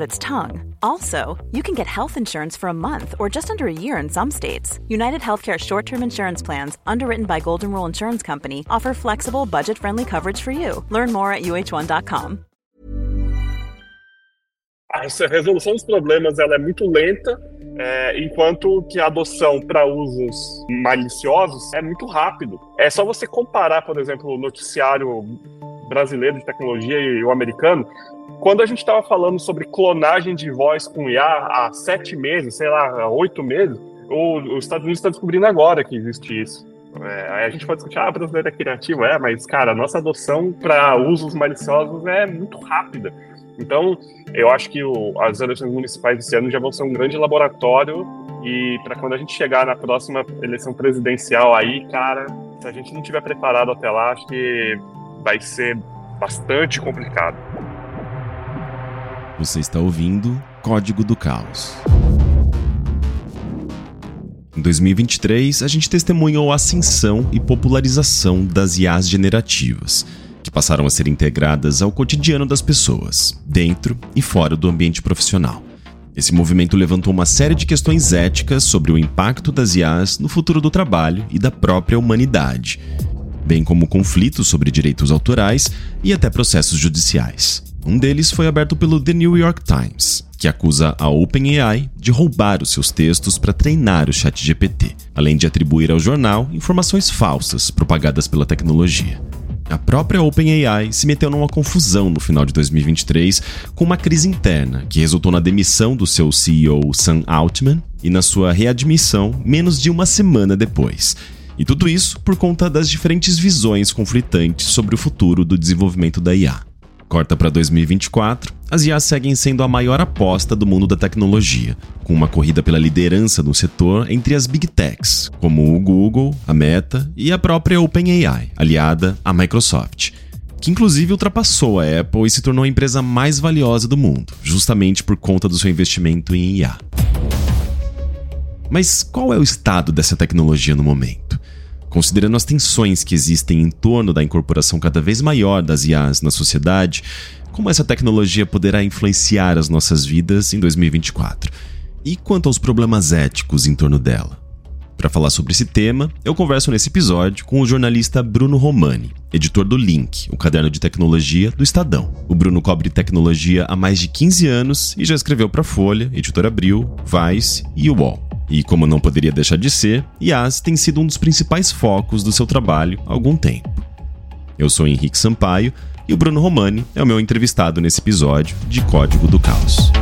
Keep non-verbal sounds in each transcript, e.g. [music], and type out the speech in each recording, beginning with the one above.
its tongue. Also, you can get health insurance for a month or just under a year in some states. United Healthcare short term insurance plans, underwritten by Golden Rule Insurance Company, offer flexible, budget friendly coverage for you. Learn more at uh1.com. A resolução dos problemas ela é muito lenta, é, enquanto que a adoção para usos maliciosos é muito rápido. É só você comparar, por exemplo, o noticiário brasileiro de tecnologia e o americano. Quando a gente estava falando sobre clonagem de voz com IA há sete meses, sei lá, há oito meses, o, os Estados Unidos está descobrindo agora que existe isso. É, aí a gente pode discutir, ah, brasileiro é criativo, é, mas, cara, a nossa adoção para usos maliciosos é muito rápida. Então, eu acho que o, as eleições municipais desse ano já vão ser um grande laboratório e para quando a gente chegar na próxima eleição presidencial aí, cara, se a gente não tiver preparado até lá, acho que vai ser bastante complicado. Você está ouvindo Código do Caos. Em 2023, a gente testemunhou a ascensão e popularização das IAs generativas, que passaram a ser integradas ao cotidiano das pessoas, dentro e fora do ambiente profissional. Esse movimento levantou uma série de questões éticas sobre o impacto das IAs no futuro do trabalho e da própria humanidade, bem como conflitos sobre direitos autorais e até processos judiciais. Um deles foi aberto pelo The New York Times, que acusa a OpenAI de roubar os seus textos para treinar o ChatGPT, além de atribuir ao jornal informações falsas propagadas pela tecnologia. A própria OpenAI se meteu numa confusão no final de 2023 com uma crise interna que resultou na demissão do seu CEO Sam Altman e na sua readmissão menos de uma semana depois. E tudo isso por conta das diferentes visões conflitantes sobre o futuro do desenvolvimento da IA. Corta para 2024, as IAs seguem sendo a maior aposta do mundo da tecnologia, com uma corrida pela liderança no setor entre as big techs, como o Google, a Meta e a própria OpenAI, aliada à Microsoft, que inclusive ultrapassou a Apple e se tornou a empresa mais valiosa do mundo, justamente por conta do seu investimento em IA. Mas qual é o estado dessa tecnologia no momento? Considerando as tensões que existem em torno da incorporação cada vez maior das IAs na sociedade, como essa tecnologia poderá influenciar as nossas vidas em 2024? E quanto aos problemas éticos em torno dela? Para falar sobre esse tema, eu converso nesse episódio com o jornalista Bruno Romani, editor do Link, o caderno de tecnologia do Estadão. O Bruno cobre tecnologia há mais de 15 anos e já escreveu para Folha, Editora Abril, Vice e UOL. E como não poderia deixar de ser, IAS tem sido um dos principais focos do seu trabalho há algum tempo. Eu sou Henrique Sampaio e o Bruno Romani é o meu entrevistado nesse episódio de Código do Caos.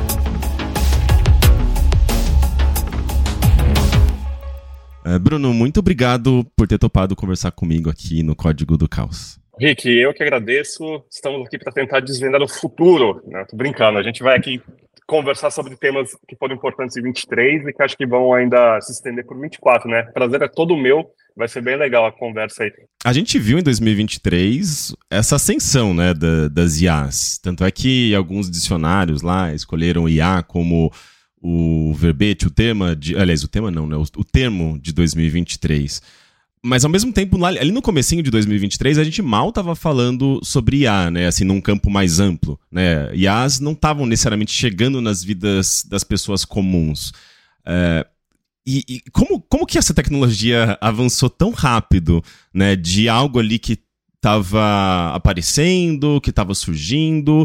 Uh, Bruno, muito obrigado por ter topado conversar comigo aqui no Código do Caos. Rick, eu que agradeço. Estamos aqui para tentar desvendar o futuro. Né? Tô brincando, a gente vai aqui conversar sobre temas que foram importantes em 23 e que acho que vão ainda se estender por 24, né? Prazer é todo meu. Vai ser bem legal a conversa aí. A gente viu em 2023 essa ascensão, né, da, das IAs. Tanto é que alguns dicionários lá escolheram IA como o verbete, o tema de, aliás, o tema não, né, o, o termo de 2023. Mas ao mesmo tempo, ali no comecinho de 2023, a gente mal estava falando sobre IA, né? Assim, num campo mais amplo, né? IAs não estavam necessariamente chegando nas vidas das pessoas comuns. É, e, e, como, como que essa tecnologia avançou tão rápido, né? De algo ali que estava aparecendo, que estava surgindo,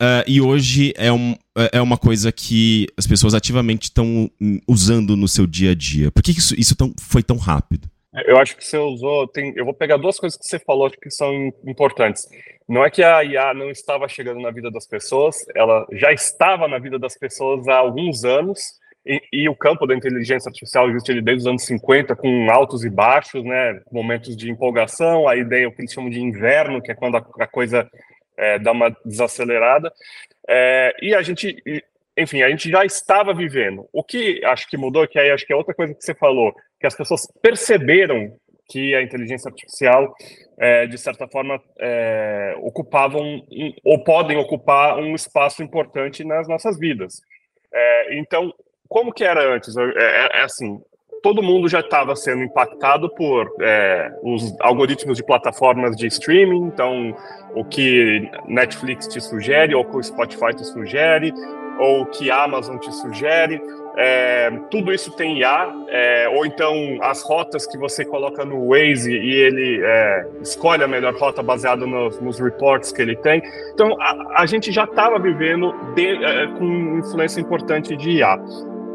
uh, e hoje é, um, é uma coisa que as pessoas ativamente estão usando no seu dia a dia. Por que isso, isso tão, foi tão rápido? Eu acho que você usou. Tem, eu vou pegar duas coisas que você falou que são importantes. Não é que a IA não estava chegando na vida das pessoas, ela já estava na vida das pessoas há alguns anos, e, e o campo da inteligência artificial existe desde os anos 50, com altos e baixos, né, momentos de empolgação, a ideia, o que eles chamam de inverno, que é quando a, a coisa é, dá uma desacelerada. É, e a gente, enfim, a gente já estava vivendo. O que acho que mudou, que aí acho que é outra coisa que você falou, que as pessoas perceberam que a inteligência artificial, é, de certa forma, é, um, ou podem ocupar um espaço importante nas nossas vidas. É, então, como que era antes? É, é, é assim, todo mundo já estava sendo impactado por é, os algoritmos de plataformas de streaming, então o que Netflix te sugere, ou o que o Spotify te sugere, ou que a Amazon te sugere, é, tudo isso tem IA, é, ou então as rotas que você coloca no Waze e ele é, escolhe a melhor rota baseado nos, nos reports que ele tem. Então a, a gente já estava vivendo de, é, com influência importante de IA.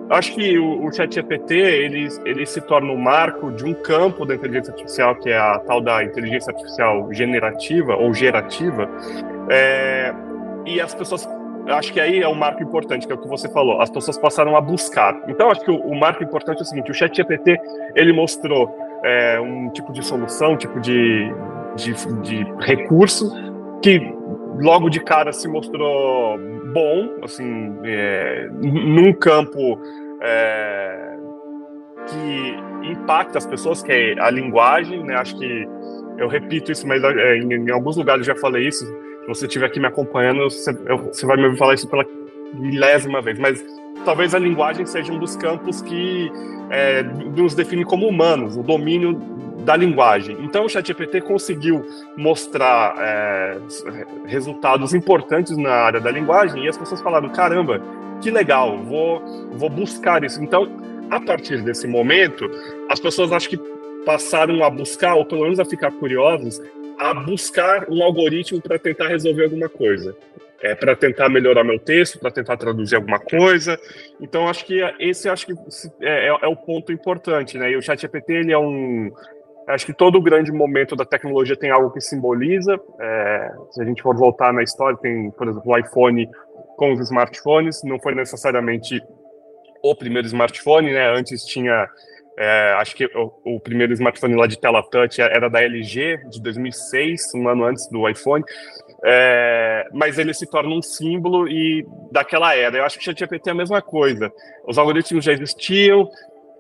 Acho que o, o ChatGPT ele, ele se torna o um marco de um campo da inteligência artificial que é a tal da inteligência artificial generativa ou gerativa, é, e as pessoas acho que aí é um marco importante, que é o que você falou. As pessoas passaram a buscar. Então, acho que o, o marco importante é o seguinte: o ChatGPT ele mostrou é, um tipo de solução, um tipo de, de, de recurso que logo de cara se mostrou bom, assim, é, num campo é, que impacta as pessoas, que é a linguagem, né? Acho que eu repito isso, mas é, em, em, alguns lugares eu já falei isso. Se você estiver aqui me acompanhando, você, eu, você vai me ouvir falar isso pela milésima vez, mas talvez a linguagem seja um dos campos que é, nos define como humanos, o domínio da linguagem. Então, o ChatGPT conseguiu mostrar é, resultados importantes na área da linguagem e as pessoas falaram: caramba, que legal, vou, vou buscar isso. Então, a partir desse momento, as pessoas acho que passaram a buscar, ou pelo menos a ficar curiosas, a buscar um algoritmo para tentar resolver alguma coisa. É, para tentar melhorar meu texto, para tentar traduzir alguma coisa. Então, acho que esse acho que é, é, é o ponto importante, né? E o ChatGPT ele é um, Acho que todo grande momento da tecnologia tem algo que simboliza. É, se a gente for voltar na história, tem, por exemplo, o iPhone com os smartphones. Não foi necessariamente o primeiro smartphone, né? Antes tinha, é, acho que o, o, primeiro smartphone lá de tela touch era da LG, de 2006, um ano antes do iPhone. É, mas ele se torna um símbolo e daquela era. Eu acho que o ChatGPT é a mesma coisa. Os algoritmos já existiam,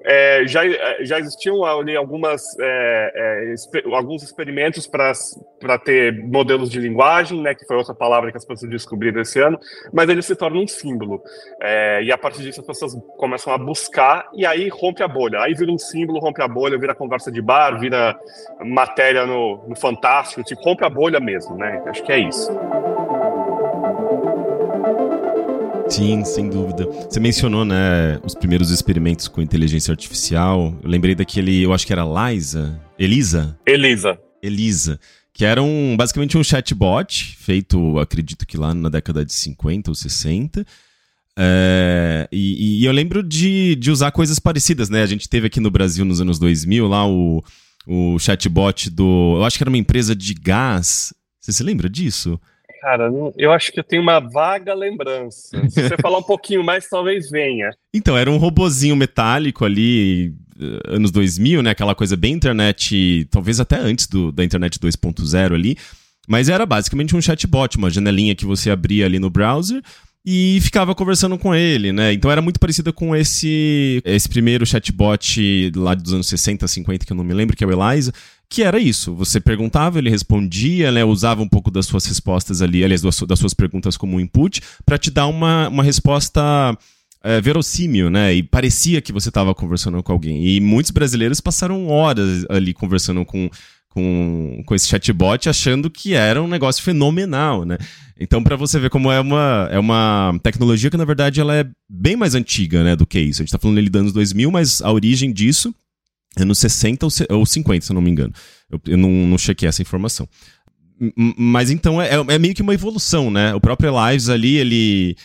é, já, é, já existiam ali algumas, é, é, alguns experimentos para ter modelos de linguagem, né, que foi outra palavra que as pessoas descobriram esse ano, mas ele se torna um símbolo. É, e a partir disso as pessoas começam a buscar e aí rompe a bolha. Aí vira um símbolo, rompe a bolha, vira conversa de bar, vira matéria no, no Fantástico, tipo, rompe a bolha mesmo, né? Acho que é isso. Sim, sem dúvida. Você mencionou, né, os primeiros experimentos com inteligência artificial. Eu lembrei daquele, eu acho que era Liza, Elisa? Elisa. Elisa, que era um, basicamente um chatbot feito, acredito que lá na década de 50 ou 60. É, e, e, eu lembro de, de usar coisas parecidas, né? A gente teve aqui no Brasil nos anos 2000 lá o, o chatbot do. Eu acho que era uma empresa de gás. Você se lembra disso? Cara, eu acho que eu tenho uma vaga lembrança. Se você falar um [laughs] pouquinho mais, talvez venha. Então, era um robozinho metálico ali, eh, anos 2000, né? Aquela coisa bem internet, talvez até antes do, da internet 2.0 ali. Mas era basicamente um chatbot, uma janelinha que você abria ali no browser e ficava conversando com ele, né? Então era muito parecida com esse esse primeiro chatbot lá dos anos 60, 50, que eu não me lembro, que é o Eliza, que era isso. Você perguntava, ele respondia, né, usava um pouco das suas respostas ali, aliás, das suas perguntas como input, para te dar uma, uma resposta é, verossímil, né? E parecia que você estava conversando com alguém. E muitos brasileiros passaram horas ali conversando com, com, com esse chatbot, achando que era um negócio fenomenal, né? Então, para você ver como é uma, é uma tecnologia que, na verdade, ela é bem mais antiga, né, do que isso. A gente está falando ali dos anos 2000, mas a origem disso anos 60 ou 50, se eu não me engano. Eu, eu não, não chequei essa informação. Mas então é, é, meio que uma evolução, né? O próprio Lives ali, ele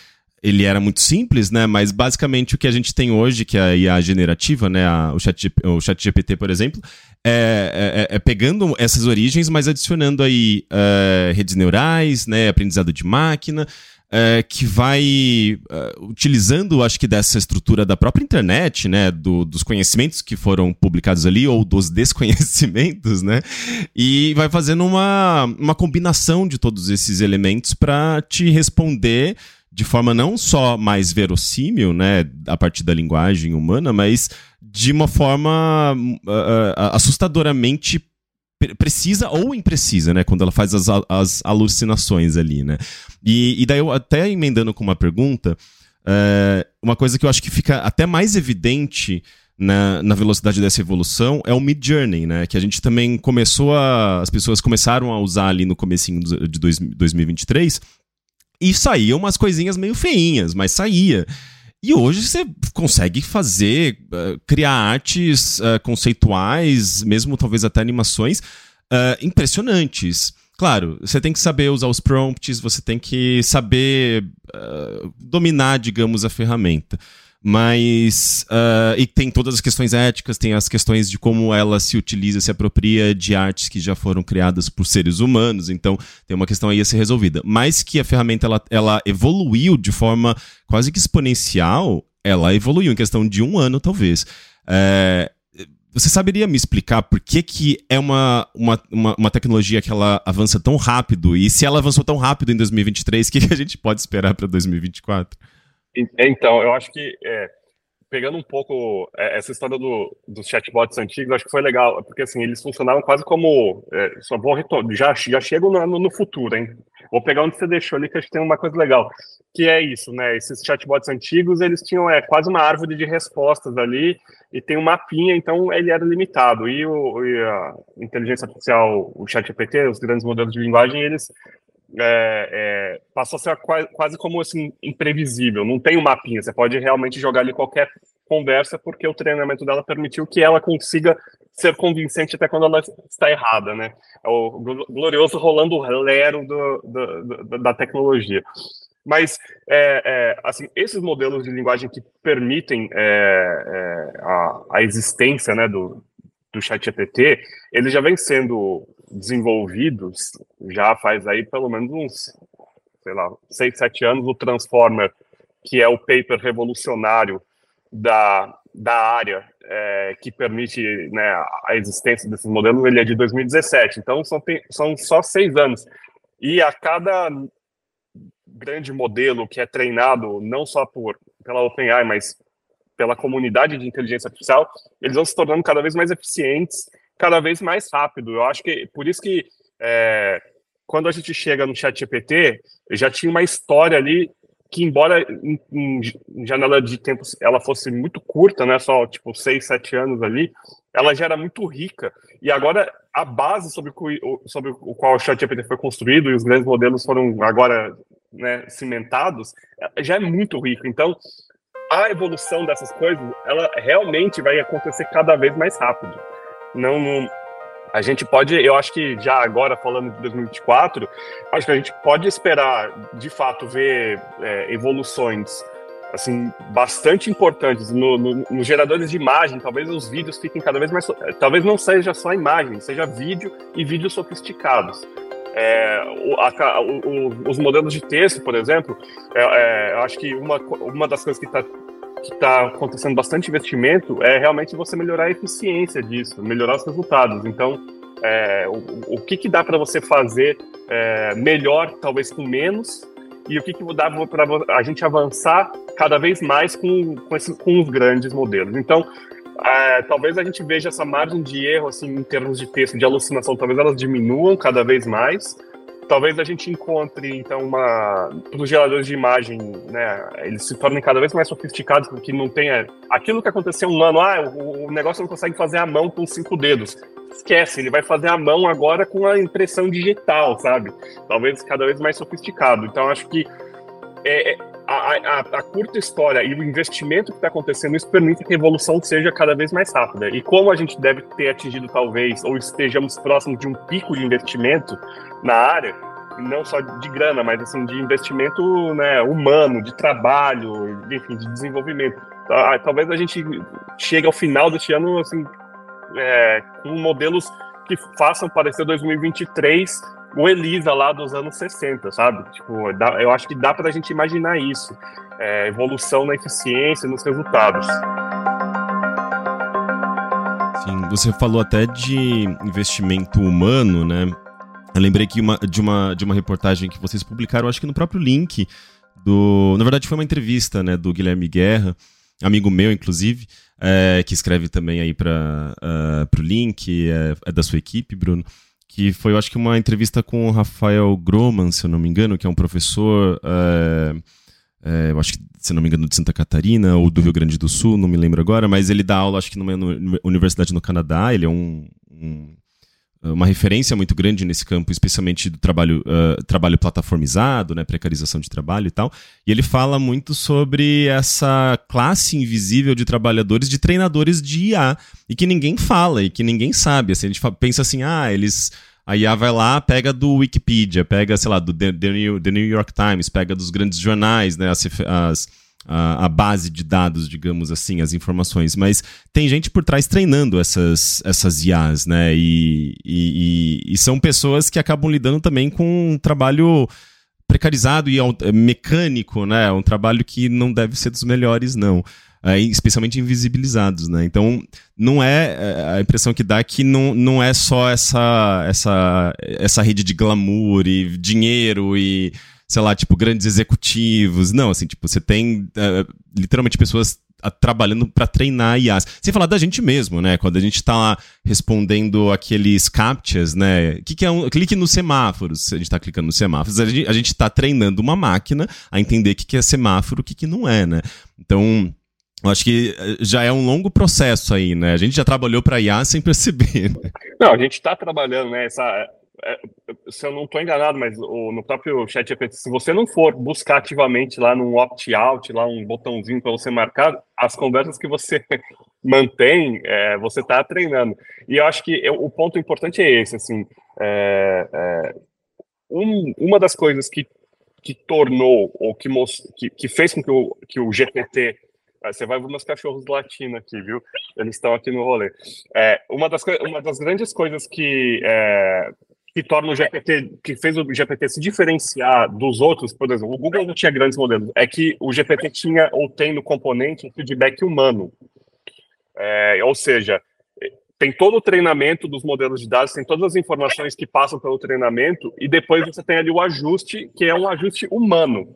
ele era muito simples, né? Mas basicamente o que a gente tem hoje, que é a IA generativa, né? A, o, chat, o chat GPT, por exemplo, é, é, é, pegando essas origens, mas adicionando aí uh, redes neurais, né? Aprendizado de máquina, uh, que vai uh, utilizando, acho que dessa estrutura da própria internet, né? Do, dos conhecimentos que foram publicados ali, ou dos [laughs] desconhecimentos, né? E vai fazendo uma, uma combinação de todos esses elementos para te responder de forma não só mais verossímil, né, a partir da linguagem humana, mas de uma forma uh, assustadoramente precisa ou imprecisa, né? Quando ela faz as, as alucinações ali, né? E, e daí eu até emendando com uma pergunta, uh, uma coisa que eu acho que fica até mais evidente na, na velocidade dessa evolução é o Mid Journey, né? Que a gente também começou a. As pessoas começaram a usar ali no comecinho de dois, 2023 e saía umas coisinhas meio feinhas, mas saía. E hoje você consegue fazer, uh, criar artes uh, conceituais, mesmo talvez até animações, uh, impressionantes. Claro, você tem que saber usar os prompts, você tem que saber dominar, digamos, a ferramenta. Mas. Uh, e tem todas as questões éticas, tem as questões de como ela se utiliza, se apropria de artes que já foram criadas por seres humanos. Então, tem uma questão aí a ser resolvida. Mas que a ferramenta ela, ela evoluiu de forma quase que exponencial, ela evoluiu em questão de um ano, talvez. É, você saberia me explicar por que, que é uma, uma, uma, uma, tecnologia que ela avança tão rápido? E se ela avançou tão rápido em 2023, o que, que a gente pode esperar para 2024? Então, eu acho que é, pegando um pouco é, essa história do, dos chatbots antigos, acho que foi legal, porque assim, eles funcionavam quase como. É, só vou retorno, já, já chego no, no, futuro, hein? Vou pegar onde você deixou ali, que acho que tem uma coisa legal. Que é isso, né? Esses chatbots antigos, eles tinham é, quase uma árvore de respostas ali, e tem um mapinha, então ele era limitado. E, o, e a inteligência artificial, o chat GPT, os grandes modelos de linguagem, eles é, é, passou a ser quase, quase, como assim, imprevisível. Não tem um mapinha, você pode realmente jogar ali qualquer conversa, porque o treinamento dela permitiu que ela consiga ser convincente até quando ela está errada, né? É o glorioso rolando lero do, do, do, da tecnologia. Mas, é, é, assim, esses modelos de linguagem que permitem é, é, a, a, existência né, do, do chat GPT, eles já vêm sendo desenvolvidos já faz aí pelo menos uns, sei lá, seis, sete anos, o Transformer, que é o paper revolucionário da, da área é, que permite né, a existência desses modelos, ele é de 2017, então são, são só seis anos. E a cada grande modelo que é treinado não só por, pela OpenAI, mas pela comunidade de inteligência artificial, eles vão se tornando cada vez mais eficientes cada vez mais rápido. Eu acho que por isso que é, quando a gente chega no chat GPT, já tinha uma história ali que, embora em, em, janela de tempo ela fosse muito curta, né, só tipo seis, sete anos ali, ela já era muito rica. E agora a base sobre o, sobre o qual o chat GPT foi construído e os grandes modelos foram agora né, cimentados, já é muito rico. Então, a evolução dessas coisas, ela realmente vai acontecer cada vez mais rápido não, não, a gente pode, eu acho que já agora falando de 2024, acho que a gente pode esperar de fato ver é, evoluções assim bastante importantes no, no, nos geradores de imagem. Talvez os vídeos fiquem cada vez mais, talvez não seja só imagem, seja vídeo e vídeos sofisticados. É, o, a, o, os modelos de texto, por exemplo, é, é, eu acho que uma, uma das coisas que está que está acontecendo bastante investimento é realmente você melhorar a eficiência disso, melhorar os resultados. Então, é, o, o, que, que dá para você fazer é, melhor, talvez com menos, e o que, que dá para a gente avançar cada vez mais com, com, com os grandes modelos. Então, é, talvez a gente veja essa margem de erro assim, em termos de texto, de alucinação, talvez elas diminuam cada vez mais, talvez a gente encontre, então, uma. Para os geradores de imagem, né? Eles se tornem cada vez mais sofisticados, porque não tem. Aquilo que aconteceu um ano, ah, o, o negócio não consegue fazer a mão com cinco dedos. Esquece, ele vai fazer a mão agora com a impressão digital, sabe? Talvez cada vez mais sofisticado. Então, acho que é, é a, a, a, curta história e o investimento que está acontecendo, isso permite que a evolução seja cada vez mais rápida. E como a gente deve ter atingido, talvez, ou estejamos próximos de um pico de investimento na área, não só de grana, mas assim, de investimento né, humano, de trabalho, enfim, de desenvolvimento. Ah, talvez a gente chegue ao final deste ano assim, é, com modelos que façam parecer 2023 o Elisa lá dos anos 60, sabe? Tipo, eu acho que dá para a gente imaginar isso. É, evolução na eficiência, nos resultados. Sim, você falou até de investimento humano, né? Eu lembrei que uma, de, uma, de uma reportagem que vocês publicaram, acho que no próprio link do. Na verdade, foi uma entrevista né, do Guilherme Guerra, amigo meu, inclusive, é, que escreve também aí para uh, o link, é, é da sua equipe, Bruno que foi, eu acho que uma entrevista com o Rafael Groman, se eu não me engano, que é um professor, é, é, eu acho que, se eu não me engano, de Santa Catarina ou do Rio Grande do Sul, não me lembro agora, mas ele dá aula, acho que numa universidade no Canadá, ele é um, um uma referência muito grande nesse campo, especialmente do trabalho, uh, trabalho plataformizado, né, precarização de trabalho e tal. E ele fala muito sobre essa classe invisível de trabalhadores, de treinadores de IA, e que ninguém fala e que ninguém sabe. Assim, a gente pensa assim, ah, eles a IA vai lá, pega do Wikipedia, pega, sei lá, do The, New, The New York Times, pega dos grandes jornais, né, as, as a, a, base de dados, digamos assim, as informações. Mas tem gente por trás treinando essas, essas IAs, né? E, e, e, são pessoas que acabam lidando também com um trabalho precarizado e é, mecânico, né? Um trabalho que não deve ser dos melhores, não. É, especialmente invisibilizados, né? Então, não é, é a impressão que dá é que não, não é só essa, essa, essa rede de glamour e dinheiro e sei lá, tipo, grandes executivos. Não, assim, tipo, você tem uh, literalmente pessoas trabalhando para treinar IAs. Sem falar da gente mesmo, né? Quando a gente tá lá respondendo aqueles captchas, né? Que, que é um. Clique nos semáforos. A gente tá clicando nos semáforos. A gente, a gente tá treinando uma máquina a entender o que, que é semáforo e o que, que não é, né? Então. Eu acho que eh, já é um longo processo aí, né? A gente já trabalhou para IA sem perceber. Né? Não, a gente está trabalhando, né? Essa, se eu não estou enganado, mas o, no próprio chat GPT, se você não for buscar ativamente lá no opt-out, lá um botãozinho para você marcar, as conversas que você [laughs] mantém, é, você está treinando. E eu acho que eu, o ponto importante é esse, assim, é, é um, uma das coisas que, que tornou, ou que, most, que, que fez com que o, que o GPT você vai ver meus cachorros latindo aqui, viu? Eles estão aqui no rolê. É, uma, das, uma das grandes coisas que é, que torna o GPT, que fez o GPT se diferenciar dos outros, por exemplo, o Google não tinha grandes modelos, é que o GPT tinha ou tem no componente um feedback humano. É, ou seja, tem todo o treinamento dos modelos de dados, tem todas as informações que passam pelo treinamento, e depois você tem ali o ajuste, que é um ajuste humano.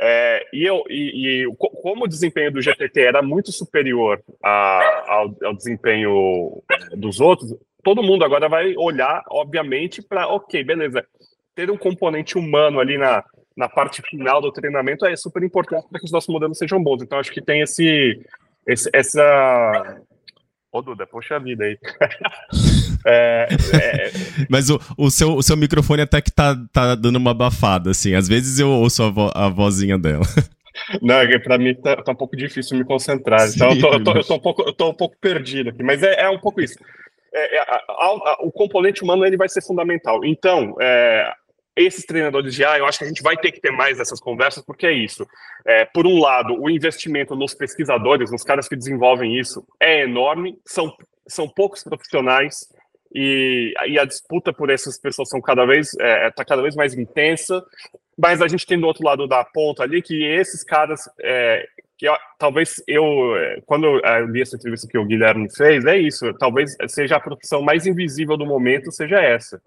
É, e, eu, e, e, como o desempenho do GPT era muito superior a, ao, ao, desempenho dos outros, todo mundo agora vai olhar, obviamente, para, ok, beleza, ter um componente humano ali na, na parte final do treinamento é super importante para que os nossos modelos sejam bons. Então, acho que tem esse, esse essa. Ô, Duda, poxa vida aí. [laughs] é, é... Mas o, o, seu, o seu microfone até que tá, tá dando uma abafada, assim. Às vezes eu ouço a, vo, a vozinha dela. Não, é para mim tá, tá, um pouco difícil me concentrar. Sim, então eu tô, eu, tô, eu tô, um pouco, eu tô um pouco perdido aqui. Mas é, é um pouco isso é, é, a, a, o componente humano ele vai ser fundamental. Então, é, esses treinadores de IA, eu acho que a gente vai ter que ter mais dessas conversas, porque é isso. É, por um lado, o investimento nos pesquisadores, nos caras que desenvolvem isso, é enorme, são, são poucos profissionais, e, e a disputa por essas pessoas são cada vez está é, tá cada vez mais intensa, mas a gente tem do outro lado da ponta ali que esses caras é, que eu, talvez eu, quando eu li essa entrevista que o Guilherme fez, é isso, talvez seja a profissão mais invisível do momento, seja essa.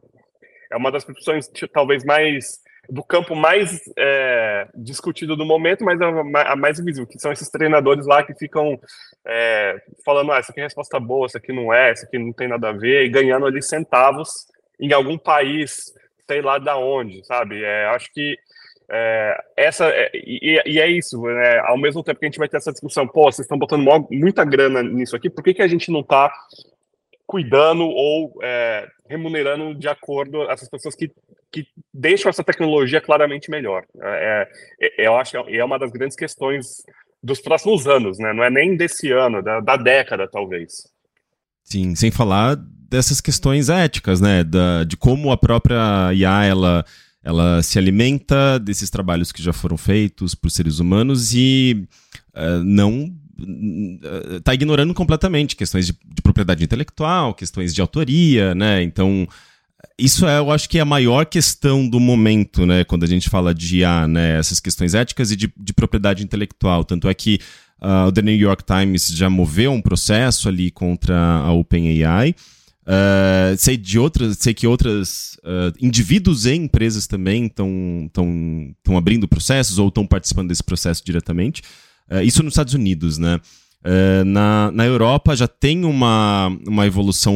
É uma das profissões, talvez, mais do campo mais é, discutido do momento, mas a, a, mais invisível, que são esses treinadores lá que ficam é, falando, ah, essa aqui é resposta boa, essa aqui não é, essa aqui não tem nada a ver, e ganhando ali centavos em algum país, sei lá da onde, sabe? É, acho que é, essa é, e, e, é isso, né? Ao mesmo tempo que a gente vai ter essa discussão, pô, vocês estão botando muita grana nisso aqui, por que, que a gente não está cuidando ou é, remunerando de acordo essas pessoas que, que deixam essa tecnologia claramente melhor. É, é, eu acho que é uma das grandes questões dos próximos anos, né? Não é nem desse ano, da, da década, talvez. Sim, sem falar dessas questões éticas, né? Da, de como a própria IA ela, ela se alimenta desses trabalhos que já foram feitos por seres humanos e uh, não está ignorando completamente questões de, de, propriedade intelectual, questões de autoria, né? Então, isso é, eu acho que é a maior questão do momento, né? Quando a gente fala de IA, né? Essas questões éticas e de, de propriedade intelectual. Tanto é que uh, o The New York Times já moveu um processo ali contra a OpenAI. Uh, sei de outras, sei que outras uh, indivíduos e empresas também estão abrindo processos ou estão participando desse processo diretamente. Uh, isso nos Estados Unidos, né? Na, na Europa já tem uma, uma evolução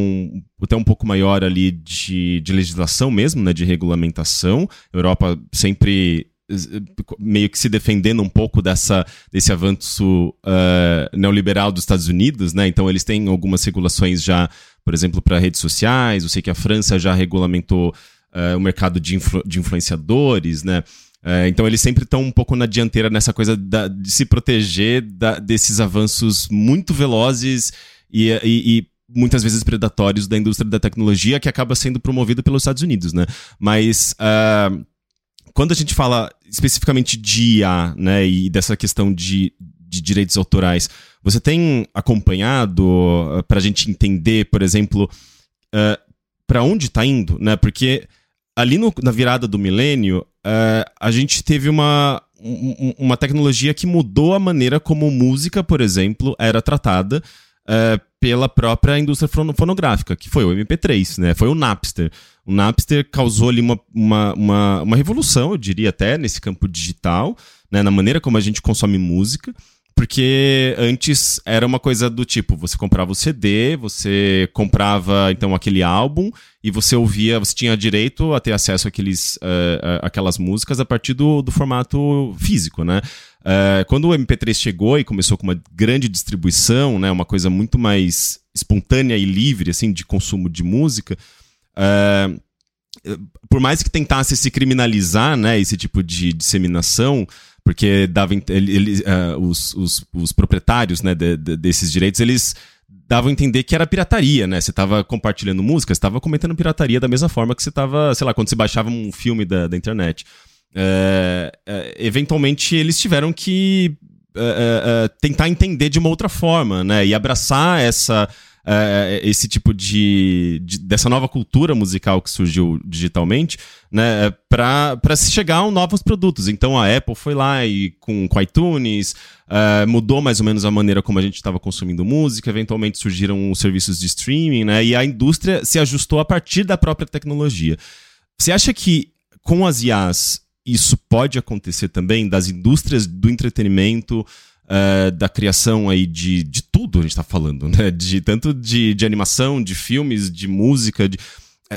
até um pouco maior ali de, de legislação mesmo, né, de regulamentação. A Europa sempre meio que se defendendo um pouco dessa, desse avanço uh, neoliberal dos Estados Unidos, né? Então eles têm algumas regulações já, por exemplo, para redes sociais. Eu sei que a França já regulamentou uh, o mercado de, influ de influenciadores, né? É, então eles sempre estão um pouco na dianteira nessa coisa da, de se proteger da, desses avanços muito velozes e, e, e, muitas vezes predatórios da indústria da tecnologia que acaba sendo promovido pelos Estados Unidos, né? Mas uh, quando a gente fala especificamente de IA, né, e dessa questão de, de direitos autorais, você tem acompanhado uh, para a gente entender, por exemplo, uh, para onde está indo, né? Porque ali no, na virada do milênio, uh, a gente teve uma, um, uma tecnologia que mudou a maneira como música, por exemplo, era tratada uh, pela própria indústria fonográfica, que foi o MP3, né? Foi o Napster. O Napster causou ali uma, uma, uma, uma revolução, eu diria até, nesse campo digital, né? na maneira como a gente consome música. Porque antes era uma coisa do tipo, você comprava o CD, você comprava então aquele álbum e você ouvia, você tinha direito a ter acesso àqueles, uh, àquelas músicas a partir do, do formato físico, né? Uh, quando o MP3 chegou e começou com uma grande distribuição, né, uma coisa muito mais espontânea e livre assim de consumo de música, uh, por mais que tentasse se criminalizar, né, esse tipo de disseminação, porque dava ele, ele, uh, os, os, os, proprietários né, de, de, desses direitos, eles davam a entender que era pirataria, né? Você estava compartilhando música, você estava cometendo pirataria da mesma forma que você estava, sei lá, quando você baixava um filme da, da internet. É, é, eventualmente eles tiveram que é, tentar entender de uma outra forma, né? E abraçar essa é, esse tipo de, de, dessa nova cultura musical que surgiu digitalmente, né, para se chegar a novos produtos. Então a Apple foi lá e com, com iTunes é, mudou mais ou menos a maneira como a gente estava consumindo música. Eventualmente surgiram os serviços de streaming, né, e a indústria se ajustou a partir da própria tecnologia. Você acha que com as IAs isso pode acontecer também das indústrias do entretenimento uh, da criação aí de, de tudo a gente está falando, [laughs] né? De, tanto de, de animação, de filmes, de música. De...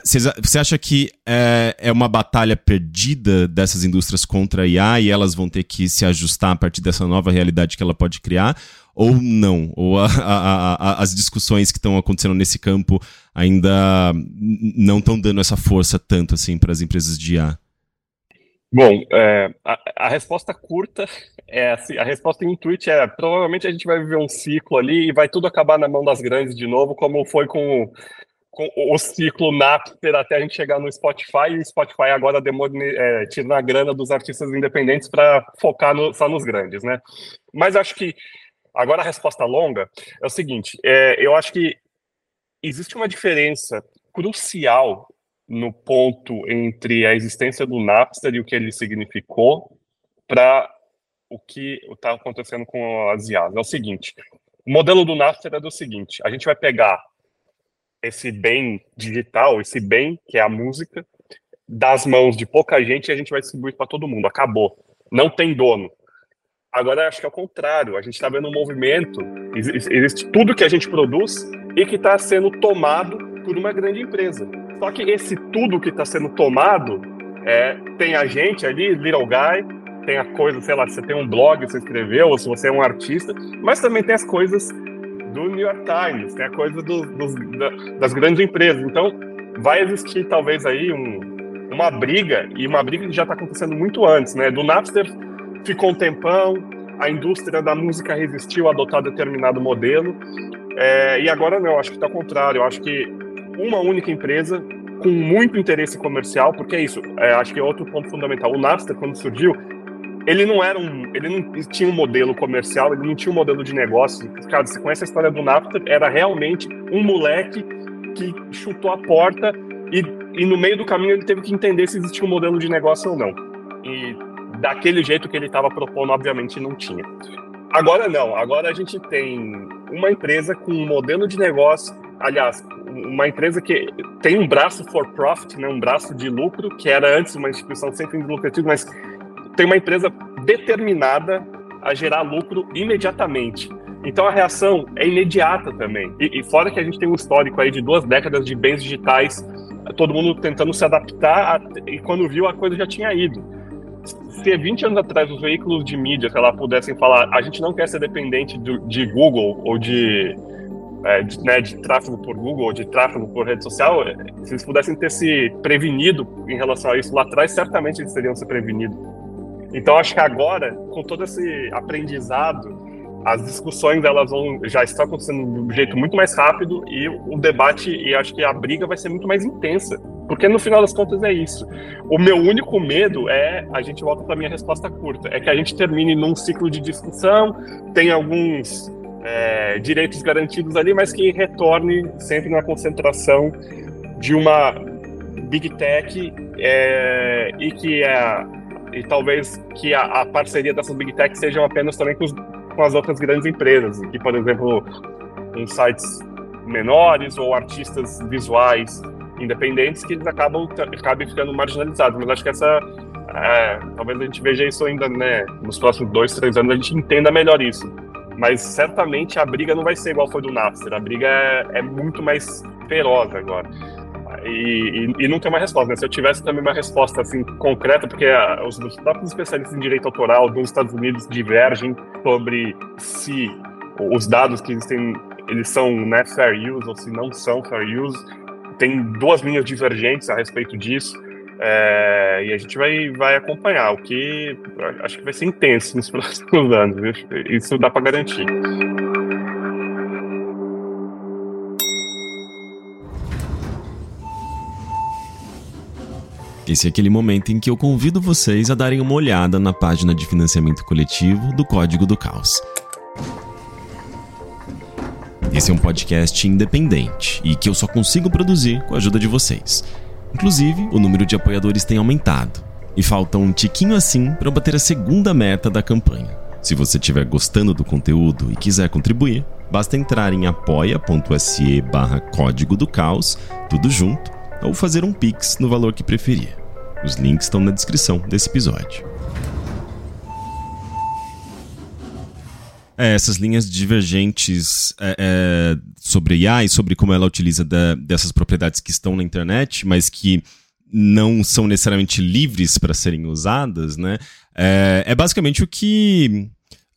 Você acha que é, é uma batalha perdida dessas indústrias contra a IA e elas vão ter que se ajustar a partir dessa nova realidade que ela pode criar? Ou não? Ou a, a, a, as discussões que estão acontecendo nesse campo ainda não estão dando essa força tanto assim para as empresas de IA? Bom, é, a, a, resposta curta é assim, a resposta em tweet é provavelmente a gente vai viver um ciclo ali e vai tudo acabar na mão das grandes de novo, como foi com, com o ciclo Napster até a gente chegar no Spotify, e o Spotify agora é, tirando a grana dos artistas independentes para focar no, só nos grandes, né? Mas acho que agora a resposta longa é o seguinte, é, eu acho que existe uma diferença crucial no ponto entre a existência do Napster e o que ele significou para o que está acontecendo com as IAs. É o seguinte, o modelo do Napster é do seguinte, a gente vai pegar esse bem digital, esse bem que é a música, das mãos de pouca gente e a gente vai distribuir para todo mundo. Acabou. Não tem dono. Agora acho que é o contrário. A gente está vendo um movimento. Existe tudo que a gente produz e que está sendo tomado por uma grande empresa. Só que esse tudo que está sendo tomado é, tem a gente ali, Little Guy, tem a coisa, sei lá, se você tem um blog, você escreveu, ou se você é um artista, mas também tem as coisas do New York Times, tem a coisa do, da, das grandes empresas. Então, vai existir talvez aí um, uma briga, e uma briga que já está acontecendo muito antes, né? Do Napster ficou um tempão, a indústria da música resistiu a adotar determinado modelo, é, e agora não, acho que está ao contrário, eu acho que uma única empresa com muito interesse comercial, porque é isso, é, acho que é outro ponto fundamental. O Napster, quando surgiu, ele não era um. Ele não tinha um modelo comercial, ele não tinha um modelo de negócio. Cara, você conhece a história do Napster? Era realmente um moleque que chutou a porta e, e no meio do caminho ele teve que entender se existia um modelo de negócio ou não. E daquele jeito que ele estava propondo, obviamente não tinha. Agora não, agora a gente tem uma empresa com um modelo de negócio, aliás, uma empresa que tem um braço for profit, né, um braço de lucro, que era antes uma instituição sem fins lucrativos, mas tem uma empresa determinada a gerar lucro imediatamente. Então a reação é imediata também. E, e, fora que a gente tem um histórico aí de duas décadas de bens digitais, todo mundo tentando se adaptar, a, e quando viu a coisa já tinha ido. Se 20 anos atrás os veículos de mídia, sei lá, pudessem falar, a gente não quer ser dependente de, de Google ou de, é, de, né, de tráfego por Google de tráfego por rede social, se eles pudessem ter se prevenido em relação a isso lá atrás, certamente eles teriam se prevenido. Então acho que agora, com todo esse aprendizado, as discussões elas vão já estão acontecendo de um jeito muito mais rápido e o debate e acho que a briga vai ser muito mais intensa, porque no final das contas é isso. O meu único medo é a gente volta para minha resposta curta, é que a gente termine num ciclo de discussão, tem alguns é, direitos garantidos ali, mas que retorne sempre na concentração de uma big tech é, e que é e talvez que a, a, parceria dessas big tech sejam apenas também com, os, com as outras grandes empresas, que, por exemplo, em sites menores ou artistas visuais independentes que eles acabam acabem ficando marginalizados. Mas acho que essa é, talvez a gente veja isso ainda, né? Nos próximos dois, três anos a gente entenda melhor isso. Mas certamente a briga não vai ser igual foi do Napster. A briga é, é muito mais feroz agora e, e, e, não tem uma resposta. Né? Se eu tivesse também uma resposta assim concreta, porque a, os, os, próprios especialistas em direito autoral dos Estados Unidos divergem sobre se os dados que existem eles são né, fair use ou se não são fair use. Tem duas linhas divergentes a respeito disso. É, e a gente vai, vai acompanhar, o que acho que vai ser intenso nos [laughs] próximos anos. Isso dá para garantir. Esse é aquele momento em que eu convido vocês a darem uma olhada na página de financiamento coletivo do Código do Caos. Esse é um podcast independente e que eu só consigo produzir com a ajuda de vocês. Inclusive, o número de apoiadores tem aumentado e falta um tiquinho assim para bater a segunda meta da campanha. Se você estiver gostando do conteúdo e quiser contribuir, basta entrar em apoia.se barra código do caos, tudo junto, ou fazer um Pix no valor que preferir. Os links estão na descrição desse episódio. É, essas linhas divergentes é, é, sobre IA e sobre como ela utiliza da, dessas propriedades que estão na internet, mas que não são necessariamente livres para serem usadas, né? É, é basicamente o que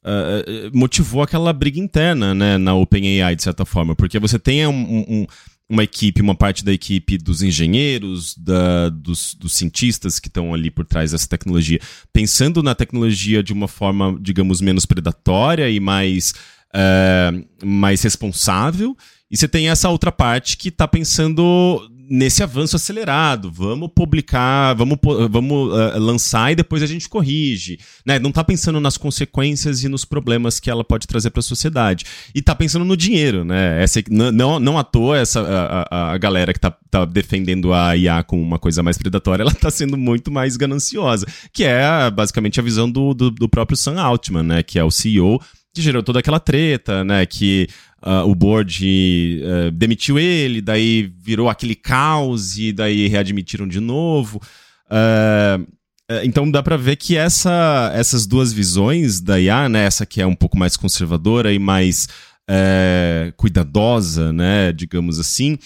uh, motivou aquela briga interna né, na OpenAI, de certa forma, porque você tem um, um, uma equipe, uma parte da equipe dos engenheiros, da, dos, dos, cientistas que estão ali por trás dessa tecnologia, pensando na tecnologia de uma forma, digamos, menos predatória e mais, uh, mais responsável. E você tem essa outra parte que está pensando nesse avanço acelerado. Vamos publicar, vamos, vamos uh, lançar e depois a gente corrige. Né? Não está pensando nas consequências e nos problemas que ela pode trazer para a sociedade. E está pensando no dinheiro. Né? Essa, não, não à toa essa, a, a galera que está tá defendendo a IA como uma coisa mais predatória, [laughs] ela está sendo muito mais gananciosa. Que é basicamente a visão do, do, do próprio Sam Altman, né? que é o CEO que gerou toda aquela treta, né? Que uh, o board uh, demitiu ele, daí virou aquele caos e daí readmitiram de novo. Uh, então dá para ver que essa, essas duas visões da IA, né? Essa que é um pouco mais conservadora e mais cuidadosa, né? Digamos assim.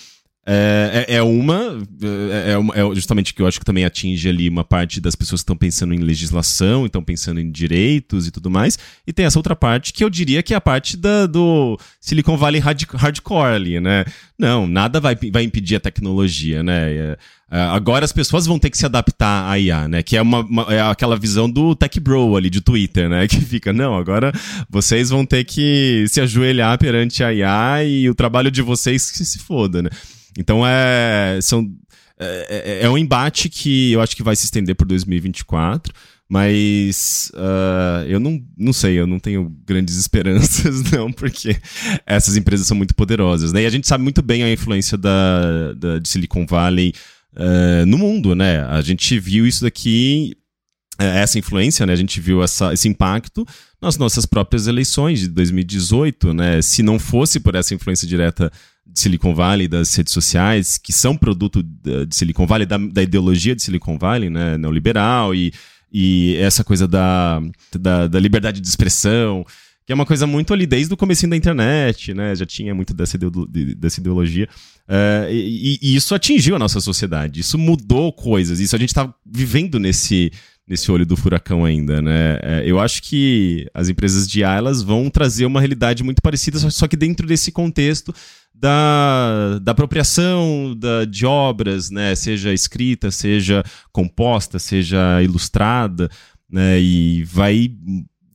É, é, é uma, é, é, é, justamente que eu acho que também atinge ali uma parte das pessoas que estão pensando em legislação, estão pensando em direitos e tudo mais, e tem essa outra parte que eu diria que é a parte da, do Silicon Valley hard, hardcore ali, né? Não, nada vai, vai impedir a tecnologia, né? É, é, agora as pessoas vão ter que se adaptar à IA, né? Que é, uma, uma, é aquela visão do tech bro ali de Twitter, né? [laughs] Que fica, não, agora vocês vão ter que se ajoelhar perante a IA e o trabalho de vocês que se foda, né? Então é, são, é, é, é um embate que eu acho que vai se estender por 2024. Mas uh, eu não, não sei, eu não tenho grandes [laughs] esperanças, não, porque essas empresas são muito poderosas. Né? E a gente sabe muito bem a influência da, da de Silicon Valley uh, no mundo, né? A gente viu isso daqui, eh, essa influência, né? A gente viu essa, esse impacto nas nossas próprias eleições de 2018, né? Se não fosse por essa influência direta Silicon Valley, das redes sociais, que são produto de Silicon Valley, da, da ideologia de Silicon Valley, né, neoliberal, e, e essa coisa da, da, da, liberdade de expressão, que é uma coisa muito ali desde o começo da internet, né, já tinha muito dessa, dessa ideologia, uh, e, e, isso atingiu a nossa sociedade, isso mudou coisas, isso a gente está vivendo nesse nesse olho do furacão ainda, né? É, eu acho que as empresas de IA elas vão trazer uma realidade muito parecida, só que dentro desse contexto da, da apropriação da, de obras, né? Seja escrita, seja composta, seja ilustrada, né? E vai,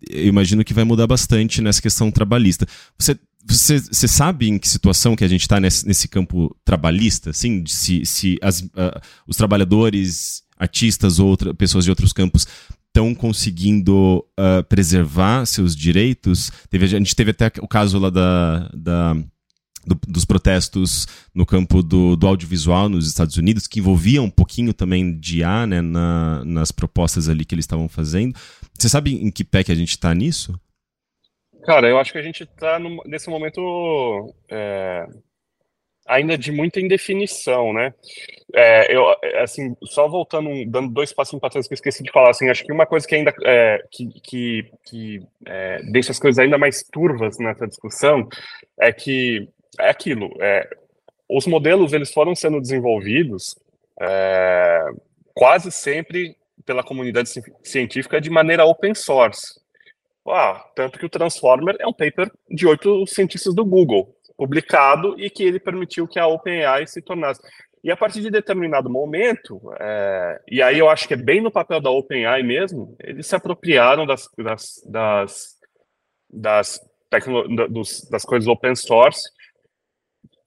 eu imagino que vai mudar bastante nessa questão trabalhista. Você você, você sabe em que situação que a gente está nesse, nesse campo trabalhista? Assim, se, se as, uh, os trabalhadores artistas ou outra, pessoas de outros campos estão conseguindo uh, preservar seus direitos. Teve, a gente teve até o caso lá da, da do, dos protestos no campo do, do, audiovisual nos Estados Unidos, que envolvia um pouquinho também de IA né, na, nas propostas ali que eles estavam fazendo. Você sabe em que pé que a gente está nisso? Cara, eu acho que a gente está nesse momento é, ainda de muita indefinição, né? É, eu, assim, só voltando, dando dois passos para trás que eu esqueci de falar, assim, acho que uma coisa que ainda é, que, que, que é, deixa as coisas ainda mais turvas nessa discussão é que é aquilo, é, os modelos eles foram sendo desenvolvidos é, quase sempre pela comunidade científica de maneira open source. Ah, tanto que o Transformer é um paper de oito cientistas do Google, publicado e que ele permitiu que a OpenAI se tornasse. E a partir de determinado momento, é, e aí eu acho que é bem no papel da OpenAI mesmo, eles se apropriaram das, das, das, das, das coisas open source,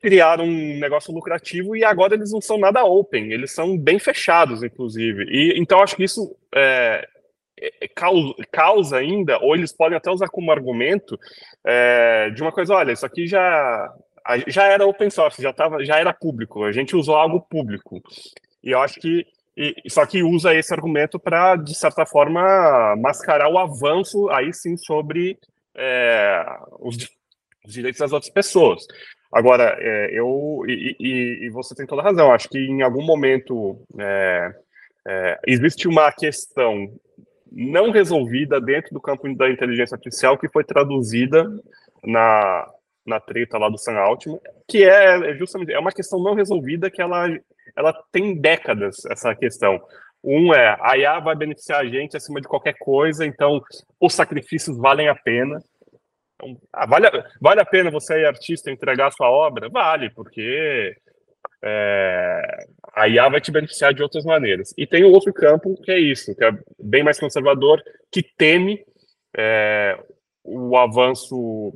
criaram um negócio lucrativo e agora eles não são nada open, eles são bem fechados, inclusive. E então acho que isso é, é, causa, causa, ainda, ou eles podem até usar como argumento é, de uma coisa, olha, isso aqui já, já era open source, já, tava, já era público, a gente usou algo público. E eu acho que e, só que usa esse argumento para, de certa forma, mascarar o avanço aí sim sobre é, os, os, direitos das outras pessoas. Agora, é, eu e, e, e, você tem toda a razão. Acho que em algum momento é, é existe uma questão não resolvida dentro do campo da inteligência artificial que foi traduzida na, na treta lá do Sam Altman, que é, justamente é uma questão não resolvida que ela, ela tem décadas essa questão. Um é a IA vai beneficiar a gente acima de qualquer coisa, então os sacrifícios valem a pena. Então, ah, vale, vale a pena você, aí, artista, entregar a sua obra? Vale, porque é, a IA vai te beneficiar de outras maneiras. E tem o outro campo que é isso, que é bem mais conservador, que teme é, o avanço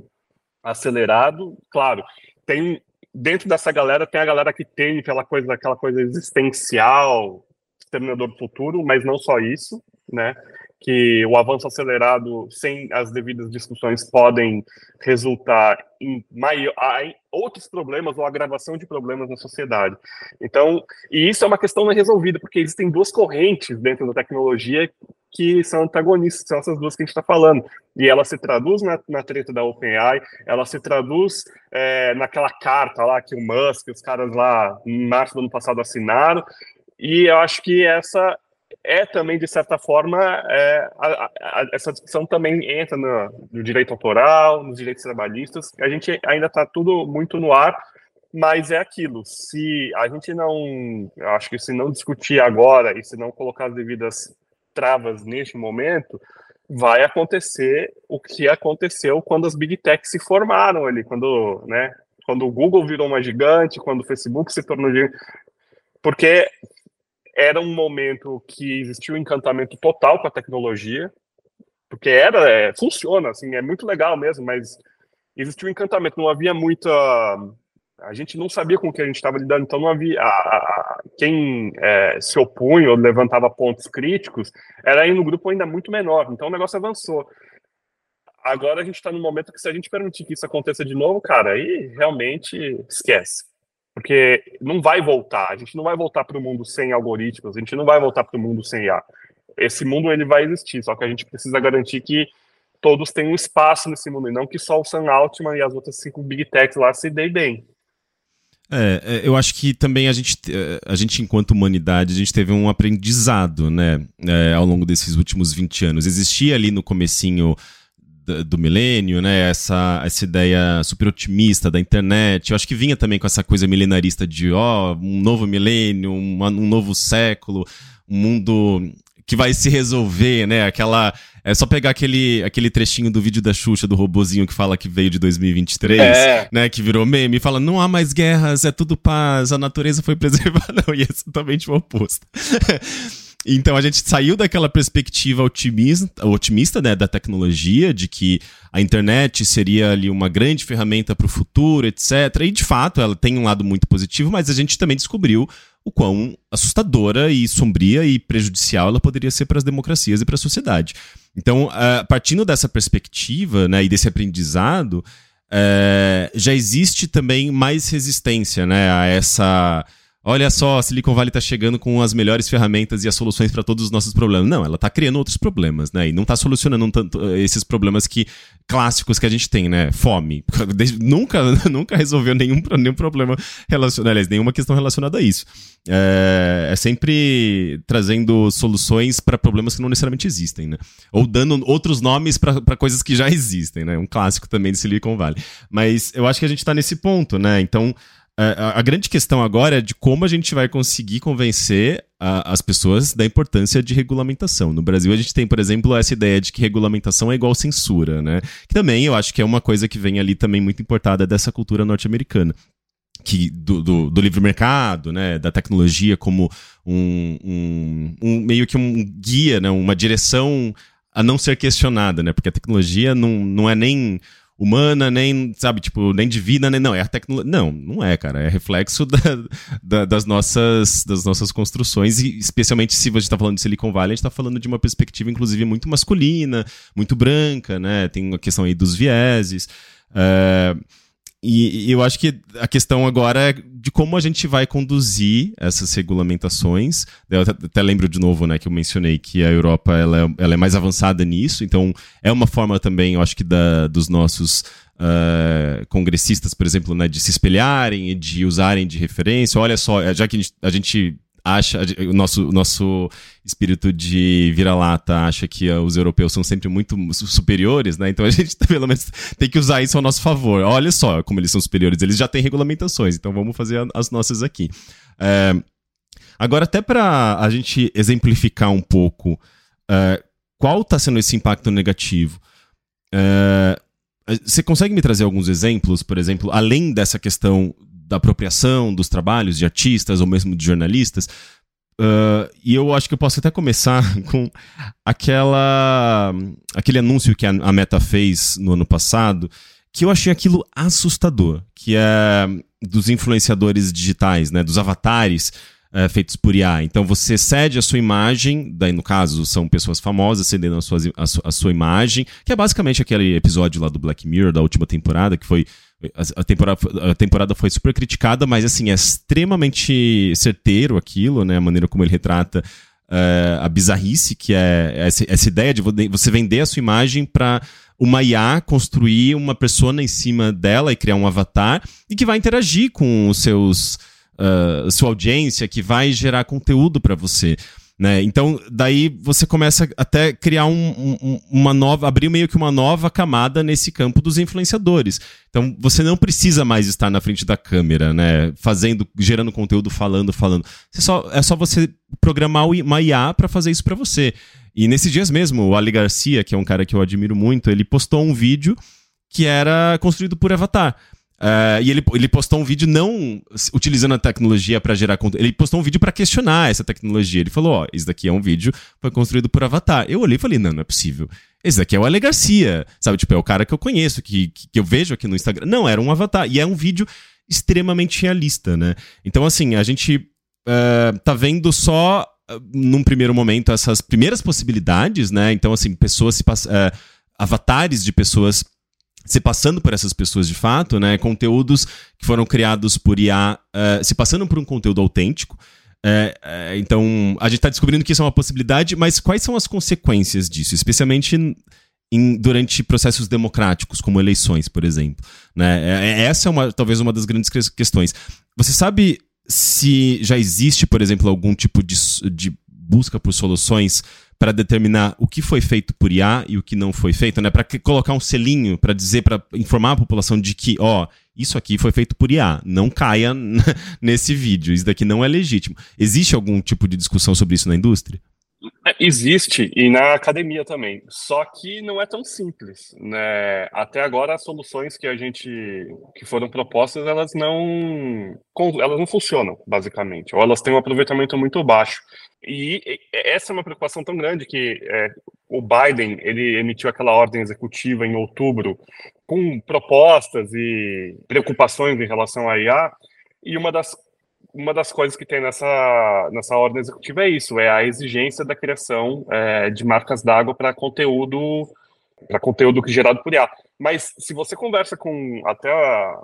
acelerado. Claro, tem dentro dessa galera tem a galera que teme aquela coisa, aquela coisa existencial, exterminador do futuro, mas não só isso, né? Que o avanço acelerado, sem as devidas discussões, podem resultar em, maior, em outros problemas ou agravação de problemas na sociedade. Então, e isso é uma questão não resolvida, porque existem duas correntes dentro da tecnologia que são antagonistas, são essas duas que a gente está falando. E ela se traduz na, na treta da OpenAI, ela se traduz é, naquela carta lá que o Musk, os caras lá em março do ano passado assinaram, e eu acho que essa é também, de certa forma, é, a, a, essa discussão também entra no, no, direito autoral, nos direitos trabalhistas. A gente ainda está tudo muito no ar, mas é aquilo. Se a gente não, acho que se não discutir agora e se não colocar as devidas travas neste momento, vai acontecer o que aconteceu quando as big techs se formaram ali, quando, né, quando o Google virou uma gigante, quando o Facebook se tornou gigante, porque era um momento que existia um encantamento total com a tecnologia, porque era, é, funciona, assim, é muito legal mesmo, mas existia um encantamento, não havia muita a gente não sabia com o que a gente estava lidando, então não havia. A, a, quem é, se opunha ou levantava pontos críticos era aí no grupo ainda muito menor, então o negócio avançou. Agora a gente está num momento que, se a gente permitir que isso aconteça de novo, cara, aí realmente esquece. Porque não vai voltar, a gente não vai voltar para o mundo sem algoritmos, a gente não vai voltar para o mundo sem IA. Esse mundo ele vai existir, só que a gente precisa garantir que todos tenham espaço nesse mundo, e não que só o Sam Altman e as outras cinco big techs lá se deem bem. É, é, eu acho que também a gente, é, a gente, enquanto humanidade, a gente teve um aprendizado, né, é, ao longo desses últimos 20 anos. Existia ali no comecinho do, milênio, né, essa, essa ideia super otimista da internet. Eu acho que vinha também com essa coisa milenarista de, ó, um novo milênio, um, um novo século, um mundo que vai se resolver, né? Aquela. É só pegar aquele, aquele trechinho do vídeo da Xuxa, do robozinho que fala que veio de 2023, é. né? Que virou meme e fala: não há mais guerras, é tudo paz, a natureza foi preservada. [laughs] Não, e é totalmente o oposto. [laughs] Então a gente saiu daquela perspectiva otimista, otimista né, da tecnologia, de que a internet seria ali uma grande ferramenta para o futuro, etc. E de fato ela tem um lado muito positivo, mas a gente também descobriu o quão assustadora e sombria e prejudicial ela poderia ser para as democracias e para a sociedade. Então, uh, partindo dessa perspectiva né, e desse aprendizado, uh, já existe também mais resistência né, a essa olha só, a Silicon Valley está chegando com as melhores ferramentas e as soluções para todos os nossos problemas. Não, ela está criando outros problemas, né? E não está solucionando tanto eh, esses problemas que clássicos que a gente tem, né? Fome. [laughs] nunca, [laughs] nunca resolveu nenhum, nenhum problema relacionado, aliás, nenhuma questão relacionada a isso. É, é sempre trazendo soluções para problemas que não necessariamente existem, né? Ou dando outros nomes para coisas que já existem, né? Um clássico também de Silicon Valley. Mas eu acho que a gente está nesse ponto, né? Então a, grande questão agora é de como a gente vai conseguir convencer a, as pessoas da importância de regulamentação. No Brasil, a gente tem, por exemplo, essa ideia de que regulamentação é igual censura, né? Que também eu acho que é uma coisa que vem ali também muito importada dessa cultura norte-americana. Que, do, do, do, livre mercado, né, da tecnologia como um, um, um, meio que um guia, né, uma direção a não ser questionada, né, porque a tecnologia não, não é nem humana, nem, sabe, tipo, nem divina, nem. Não, é a tecnologia. Não, não é, cara. É reflexo da, da, das, nossas, das nossas construções, e especialmente se a gente está falando de Silicon Valley, a gente está falando de uma perspectiva, inclusive, muito masculina, muito branca, né? Tem a questão aí dos vieses. Uh, e, eu acho que a questão agora é de como a gente vai conduzir essas regulamentações. Eu até, lembro de novo, né, que eu mencionei que a Europa ela é, ela é mais avançada nisso, então é uma forma também, eu acho que da, dos nossos uh, congressistas, por exemplo, né, de se espelharem e de usarem de referência. Olha só, já que a gente acha, o nosso, nosso espírito de vira-lata acha que uh, os europeus são sempre muito superiores, né? Então a [laughs] gente pelo menos tem que usar isso ao nosso favor. Olha só como eles são superiores, eles já têm regulamentações, então vamos fazer as nossas aqui. É, agora, até para a gente exemplificar um pouco é, qual está sendo esse impacto negativo. É, você consegue me trazer alguns exemplos, por exemplo, além dessa questão da apropriação dos trabalhos de artistas ou mesmo de jornalistas. Uh, e eu acho que eu posso até começar [laughs] com aquela aquele anúncio que a, a Meta fez no ano passado, que eu achei aquilo assustador, que é dos influenciadores digitais, né, dos avatares é, feitos por IA. Então você cede a sua imagem, daí no caso são pessoas famosas cedendo a sua, a, a sua imagem, que é basicamente aquele episódio lá do Black Mirror da última temporada, que foi a temporada, a temporada foi super criticada, mas assim, é extremamente certeiro aquilo, né? A maneira como ele retrata uh, a bizarrice, que é essa, essa ideia de você vender a sua imagem para uma IA construir uma persona em cima dela e criar um avatar e que vai interagir com os seus uh, sua audiência, que vai gerar conteúdo para você. Né? Então, daí você começa até criar um, um, uma nova, abrir meio que uma nova camada nesse campo dos influenciadores. Então, você não precisa mais estar na frente da câmera, né? Fazendo, gerando conteúdo, falando, falando. Só, é só você programar uma IA para fazer isso para você. E nesses dias mesmo, o Ali Garcia, que é um cara que eu admiro muito, ele postou um vídeo que era construído por Avatar. Uh, e ele, ele postou um vídeo não utilizando a tecnologia para gerar conteúdo, ele postou um vídeo para questionar essa tecnologia. Ele falou: Ó, oh, esse daqui é um vídeo foi construído por Avatar. Eu olhei e falei: Não, não é possível. Esse daqui é o Ale Garcia, sabe? Tipo, é o cara que eu conheço, que, que, que eu vejo aqui no Instagram. Não, era um Avatar. E é um vídeo extremamente realista, né? Então, assim, a gente uh, tá vendo só, uh, num primeiro momento, essas primeiras possibilidades, né? Então, assim, pessoas se avatares de pessoas se passando por essas pessoas de fato, né? Conteúdos que foram criados por IA, uh, se passando por um conteúdo autêntico. É, é, então, a gente está descobrindo que isso é uma possibilidade, mas quais são as consequências disso, especialmente em, durante processos democráticos, como eleições, por exemplo? Né? Essa é uma, talvez uma das grandes questões. Você sabe se já existe, por exemplo, algum tipo de, de busca por soluções para determinar o que foi feito por IA e o que não foi feito, né? Para colocar um selinho para dizer, para informar a população de que, ó, isso aqui foi feito por IA, não caia [laughs] nesse vídeo, isso daqui não é legítimo. Existe algum tipo de discussão sobre isso na indústria? É, existe, e na academia também. Só que não é tão simples. Né? Até agora, as soluções que a gente que foram propostas, elas não, elas não funcionam, basicamente. Ou elas têm um aproveitamento muito baixo. E essa é uma preocupação tão grande que é, o Biden ele emitiu aquela ordem executiva em outubro com propostas e preocupações em relação à IA. E uma das uma das coisas que tem nessa, nessa ordem executiva é isso, é a exigência da criação é, de marcas d'água para conteúdo para conteúdo gerado por IA. Mas se você conversa com até a,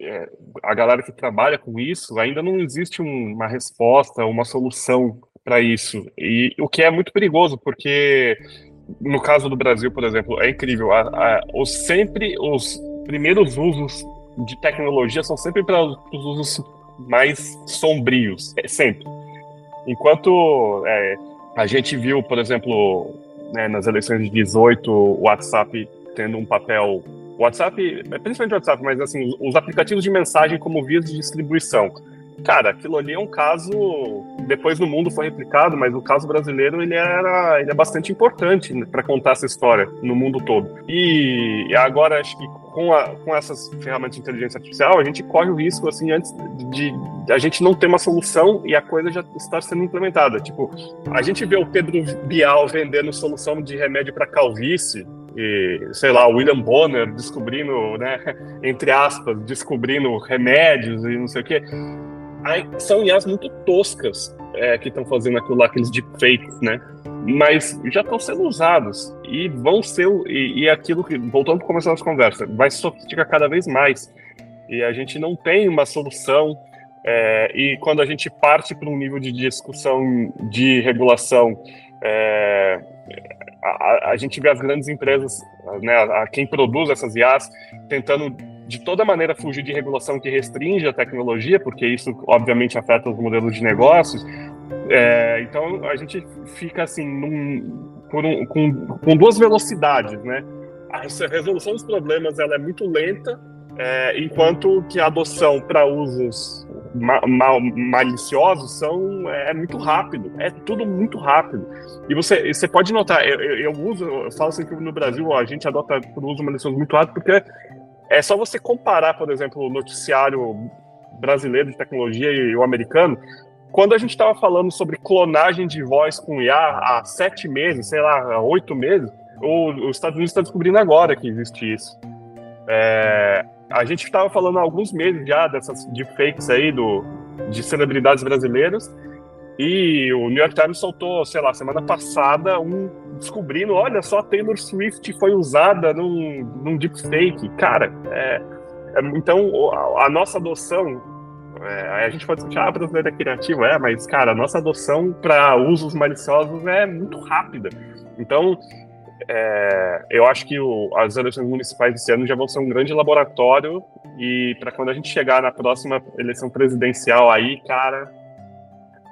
é, a galera que trabalha com isso, ainda não existe um, uma resposta, uma solução para isso. E o que é muito perigoso, porque no caso do Brasil, por exemplo, é incrível. A, a, os, sempre os primeiros usos de tecnologia são sempre para os usos mais sombrios, é, sempre. Enquanto é, a gente viu, por exemplo, né, nas eleições de 18, o WhatsApp tendo um papel. WhatsApp, principalmente o WhatsApp, mas assim, os aplicativos de mensagem como vias de distribuição. Cara, aquilo ali é um caso. Depois no mundo foi replicado, mas o caso brasileiro ele era, ele é bastante importante para contar essa história no mundo todo. E agora acho que com, a, com essas ferramentas de inteligência artificial, a gente corre o risco, assim, antes de, de a gente não ter uma solução e a coisa já estar sendo implementada. Tipo, a gente vê o Pedro Bial vendendo solução de remédio para calvície, e, sei lá, William Bonner descobrindo, né, [laughs] entre aspas, descobrindo remédios e não sei o quê. São IAs muito toscas é, que estão fazendo aquilo lá, aqueles deepfakes, né? mas já estão sendo usados e vão ser e, e aquilo que voltando para começar a nossa conversa vai sofisticar cada vez mais e a gente não tem uma solução é, e quando a gente parte para um nível de discussão de regulação é, a, a, gente vê as grandes empresas né, a, quem produz essas IAs tentando de toda maneira fugir de regulação que restringe a tecnologia, porque isso obviamente afeta os modelos de negócios, é, então a gente fica assim num, um, com, com, duas velocidades, né? A resolução dos problemas ela é muito lenta, é, enquanto que a adoção para usos ma mal, maliciosos são é, é, muito rápido, é tudo muito rápido. E você, você pode notar, eu, eu, uso, eu falo assim que no Brasil a gente adota por uso malicioso muito rápido, porque é só você comparar, por exemplo, o noticiário brasileiro de tecnologia e o americano, quando a gente estava falando sobre clonagem de voz com IA há sete meses, sei lá, há oito meses, os Estados Unidos está descobrindo agora que existe isso. É, a gente estava falando há alguns meses já dessas deepfakes aí do, de celebridades brasileiras e o New York Times soltou, sei lá, semana passada, um descobrindo, olha só, Taylor Swift foi usada num, num deepfake. Cara, é, é, então a, a nossa adoção é, a gente pode discutir, ah, é criativo, é, mas, cara, a nossa adoção para usos maliciosos é muito rápida. Então, é, eu acho que o, as eleições municipais desse ano já vão ser um grande laboratório e para quando a gente chegar na próxima eleição presidencial aí, cara,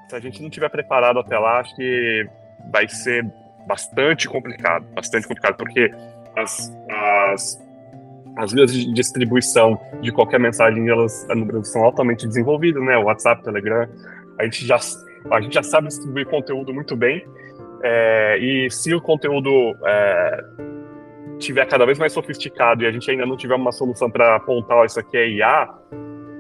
se a gente não tiver preparado até lá, acho que vai ser bastante complicado, bastante complicado, porque as, as, as vias de distribuição de qualquer mensagem elas no Brasil são altamente desenvolvidas, né? WhatsApp, Telegram, a gente já a gente já sabe distribuir conteúdo muito bem é, e se o conteúdo é, tiver cada vez mais sofisticado e a gente ainda não tiver uma solução para apontar isso aqui é IA,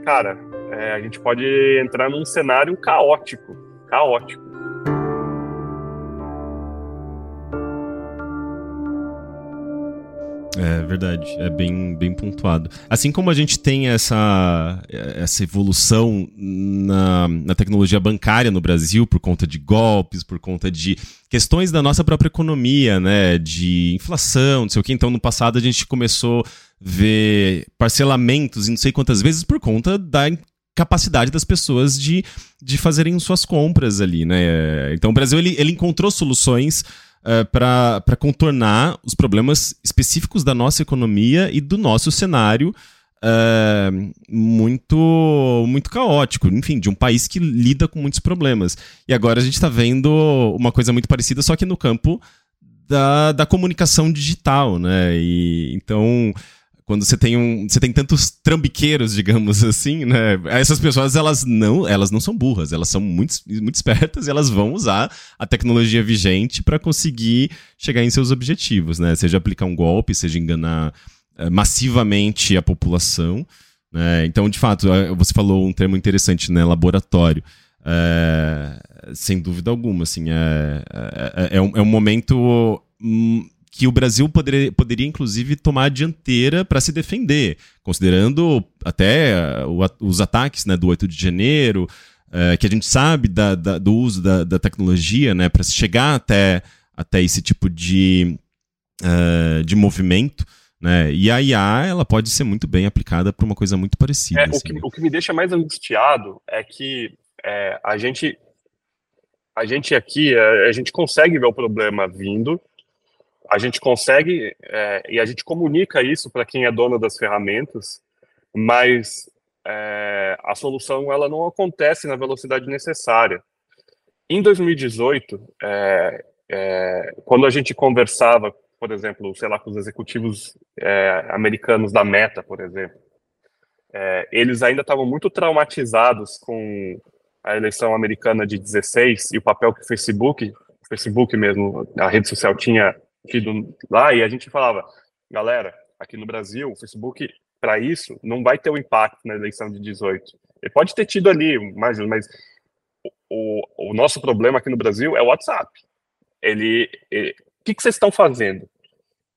cara, é, a gente pode entrar num cenário caótico, caótico. É verdade, é bem, bem pontuado. Assim como a gente tem essa, essa evolução na, na tecnologia bancária no Brasil por conta de golpes, por conta de questões da nossa própria economia, né? De inflação, não sei o que. Então, no passado, a gente começou a ver parcelamentos e não sei quantas vezes por conta da capacidade das pessoas de, de fazerem suas compras ali, né? Então o Brasil ele, ele encontrou soluções uh, para contornar os problemas específicos da nossa economia e do nosso cenário uh, muito muito caótico, enfim, de um país que lida com muitos problemas. E agora a gente está vendo uma coisa muito parecida, só que no campo da, da comunicação digital, né? E, então quando você tem um, você tem tantos trambiqueiros, digamos assim, né? Essas pessoas elas não, elas não são burras, elas são muito, muito espertas e elas vão usar a tecnologia vigente para conseguir chegar em seus objetivos, né? Seja aplicar um golpe, seja enganar uh, massivamente a população, né? Então, de fato, uh, você falou um termo interessante, né? Laboratório. Uh, sem dúvida alguma, assim, é, é, é, um, é um momento hum, que o Brasil poderia, poderia inclusive tomar a dianteira para se defender, considerando até uh, os ataques né, do 8 de janeiro, uh, que a gente sabe da, da, do uso da, da tecnologia né, para chegar até, até esse tipo de, uh, de movimento. Né? E a IA ela pode ser muito bem aplicada para uma coisa muito parecida. É, assim, o, que, né? o que me deixa mais angustiado é que é, a gente a gente aqui a gente consegue ver o problema vindo, a gente consegue é, e a gente comunica isso para quem é dono das ferramentas, mas é, a solução ela não acontece na velocidade necessária. Em 2018, é, é, quando a gente conversava, por exemplo, sei lá, com os executivos é, americanos da Meta, por exemplo, é, eles ainda estavam muito traumatizados com a eleição americana de 16 e o papel que o Facebook, o Facebook mesmo, a rede social tinha tido lá e a gente falava, galera, aqui no Brasil, o Facebook, para isso, não vai ter o um impacto na eleição de 18. Ele pode ter tido ali, mas, mas o, o nosso problema aqui no Brasil é o WhatsApp. Ele, ele o que, que vocês estão fazendo?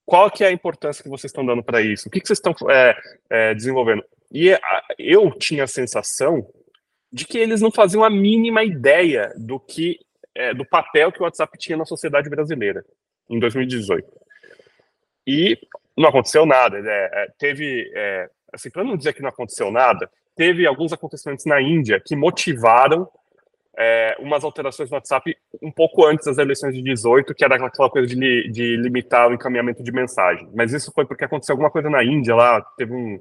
Qual que é a importância que vocês estão dando para isso? O que, que vocês estão é, é, desenvolvendo? E a, eu tinha a sensação de que eles não faziam a mínima ideia do que é, do papel que o WhatsApp tinha na sociedade brasileira em 2018. E não aconteceu nada. Né? É, teve, é, assim, para não dizer que não aconteceu nada, teve alguns acontecimentos na Índia que motivaram é, umas alterações no WhatsApp um pouco antes das eleições de 18, que era aquela coisa de, de limitar o encaminhamento de mensagem. Mas isso foi porque aconteceu alguma coisa na Índia lá, teve um,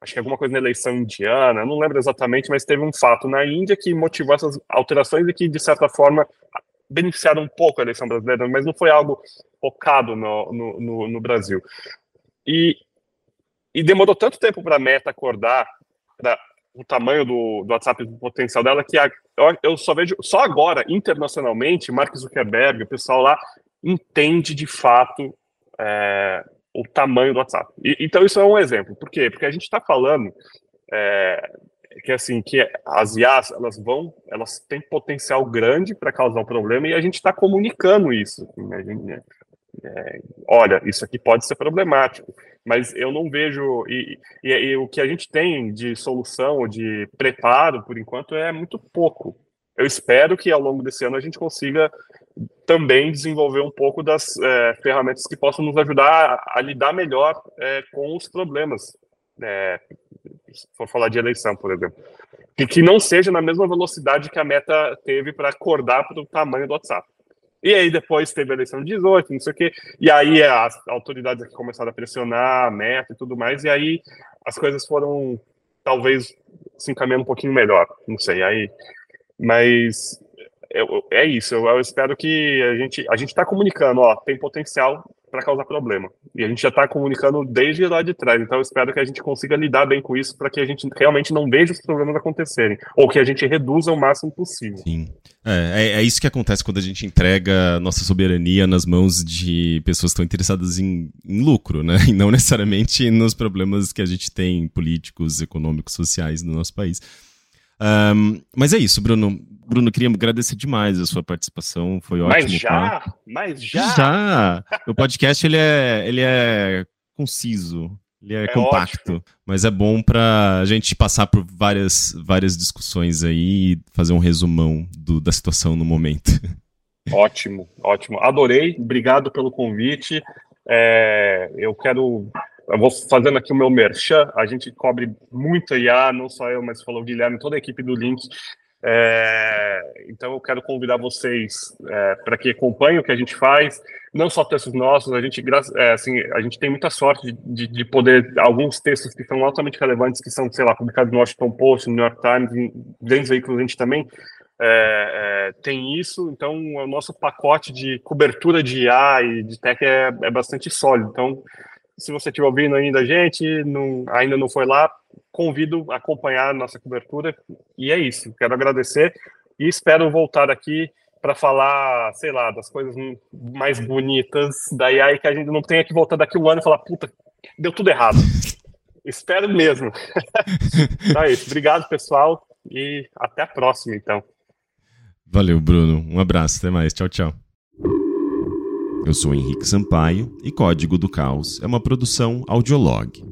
acho que alguma coisa na eleição indiana, não lembro exatamente, mas teve um fato na Índia que motivou essas alterações e que, de certa forma, beneficiaram um pouco a eleição brasileira, mas não foi algo focado no, no, no, no Brasil. E, e demorou tanto tempo para a Meta acordar para o tamanho do, do WhatsApp, do potencial dela, que a, eu, eu só vejo, só agora, internacionalmente, Mark Zuckerberg, o pessoal lá, entende de fato é, o tamanho do WhatsApp. E, então, isso é um exemplo. Por quê? Porque a gente está falando é, que assim que as IAs elas vão, elas têm potencial grande para causar um problema e a gente está comunicando isso. Né? Gente, é, olha, isso aqui pode ser problemático, mas eu não vejo e, e, e, o que a gente tem de solução, de preparo, por enquanto, é muito pouco. Eu espero que ao longo desse ano a gente consiga também desenvolver um pouco das é, ferramentas que possam nos ajudar a, a lidar melhor é, com os problemas é, se for falar de eleição, por exemplo, e que não seja na mesma velocidade que a meta teve para acordar para o tamanho do WhatsApp. E aí depois teve a eleição de 18, não sei o quê, e aí as autoridades aqui começaram a pressionar a meta e tudo mais, e aí as coisas foram talvez se encaminhando um pouquinho melhor, não sei, aí, mas é isso, eu, eu, espero que a gente a gente está comunicando, ó, tem potencial para causar problema. E a gente já está comunicando desde lá de trás, então eu espero que a gente consiga lidar bem com isso para que a gente realmente não veja os problemas acontecerem, ou que a gente reduza o máximo possível. Sim. É, é, é isso que acontece quando a gente entrega nossa soberania nas mãos de pessoas que estão interessadas em, em lucro, né? [laughs] E não necessariamente nos problemas que a gente tem políticos, econômicos, sociais no nosso país. Um, mas é isso, Bruno. Bruno, queria agradecer demais a sua participação, foi ótimo. Mas já, tá? mas já. Já. O podcast ele é, ele é conciso, ele é, é compacto, ótimo. mas é bom para a gente passar por várias, várias discussões aí e fazer um resumão do, da situação no momento. [laughs] Ótimo, ótimo. Adorei. Obrigado pelo convite. É, eu quero eu vou fazendo aqui o meu merchan, a gente cobre muito IA, não só eu, mas falou o Guilherme, toda a equipe do Link. É, então eu quero convidar vocês é, para que acompanhem o que a gente faz, não só textos nossos, a gente, é, assim, a gente tem muita sorte de, de, poder, alguns textos que são altamente relevantes, que são, sei lá, publicados no Washington Post, no New York Times, em grandes veículos a gente também é, é, tem isso, então o nosso pacote de cobertura de IA e de tech é, é bastante sólido, então se você estiver ouvindo ainda a gente, não, ainda não foi lá, convido a acompanhar a nossa cobertura. E é isso. Quero agradecer e espero voltar aqui para falar, sei lá, das coisas mais bonitas da AI que a gente não tenha que voltar daqui um ano e falar, puta, deu tudo errado. espero mesmo. [laughs] então é isso. Obrigado, pessoal, e até a próxima, então. Valeu, Bruno. Um abraço, até mais. Tchau, tchau. Eu sou Henrique Sampaio e Código do Caos é uma produção audiolog.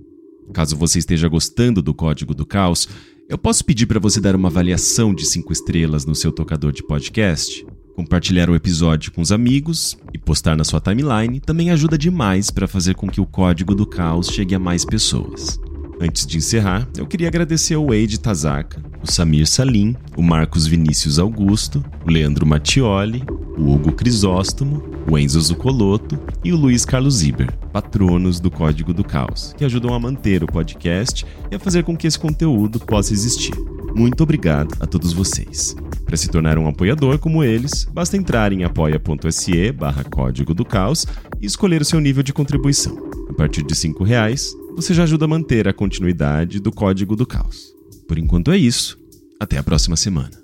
Caso você esteja gostando do Código do Caos, eu posso pedir para você dar uma avaliação de 5 estrelas no seu tocador de podcast? Compartilhar o episódio com os amigos e postar na sua timeline também ajuda demais para fazer com que o Código do Caos chegue a mais pessoas. Antes de encerrar, eu queria agradecer ao Wade Tazaka, o Samir Salim, o Marcos Vinícius Augusto, o Leandro Mattioli, o Hugo Crisóstomo, o Enzo Zucoloto e o Luiz Carlos Iber, patronos do Código do Caos, que ajudam a manter o podcast e a fazer com que esse conteúdo possa existir. Muito obrigado a todos vocês. Para se tornar um apoiador como eles, basta entrar em apoia.se barra Código do Caos e escolher o seu nível de contribuição. A partir de R$ reais, você já ajuda a manter a continuidade do Código do Caos. Por enquanto é isso. Até a próxima semana.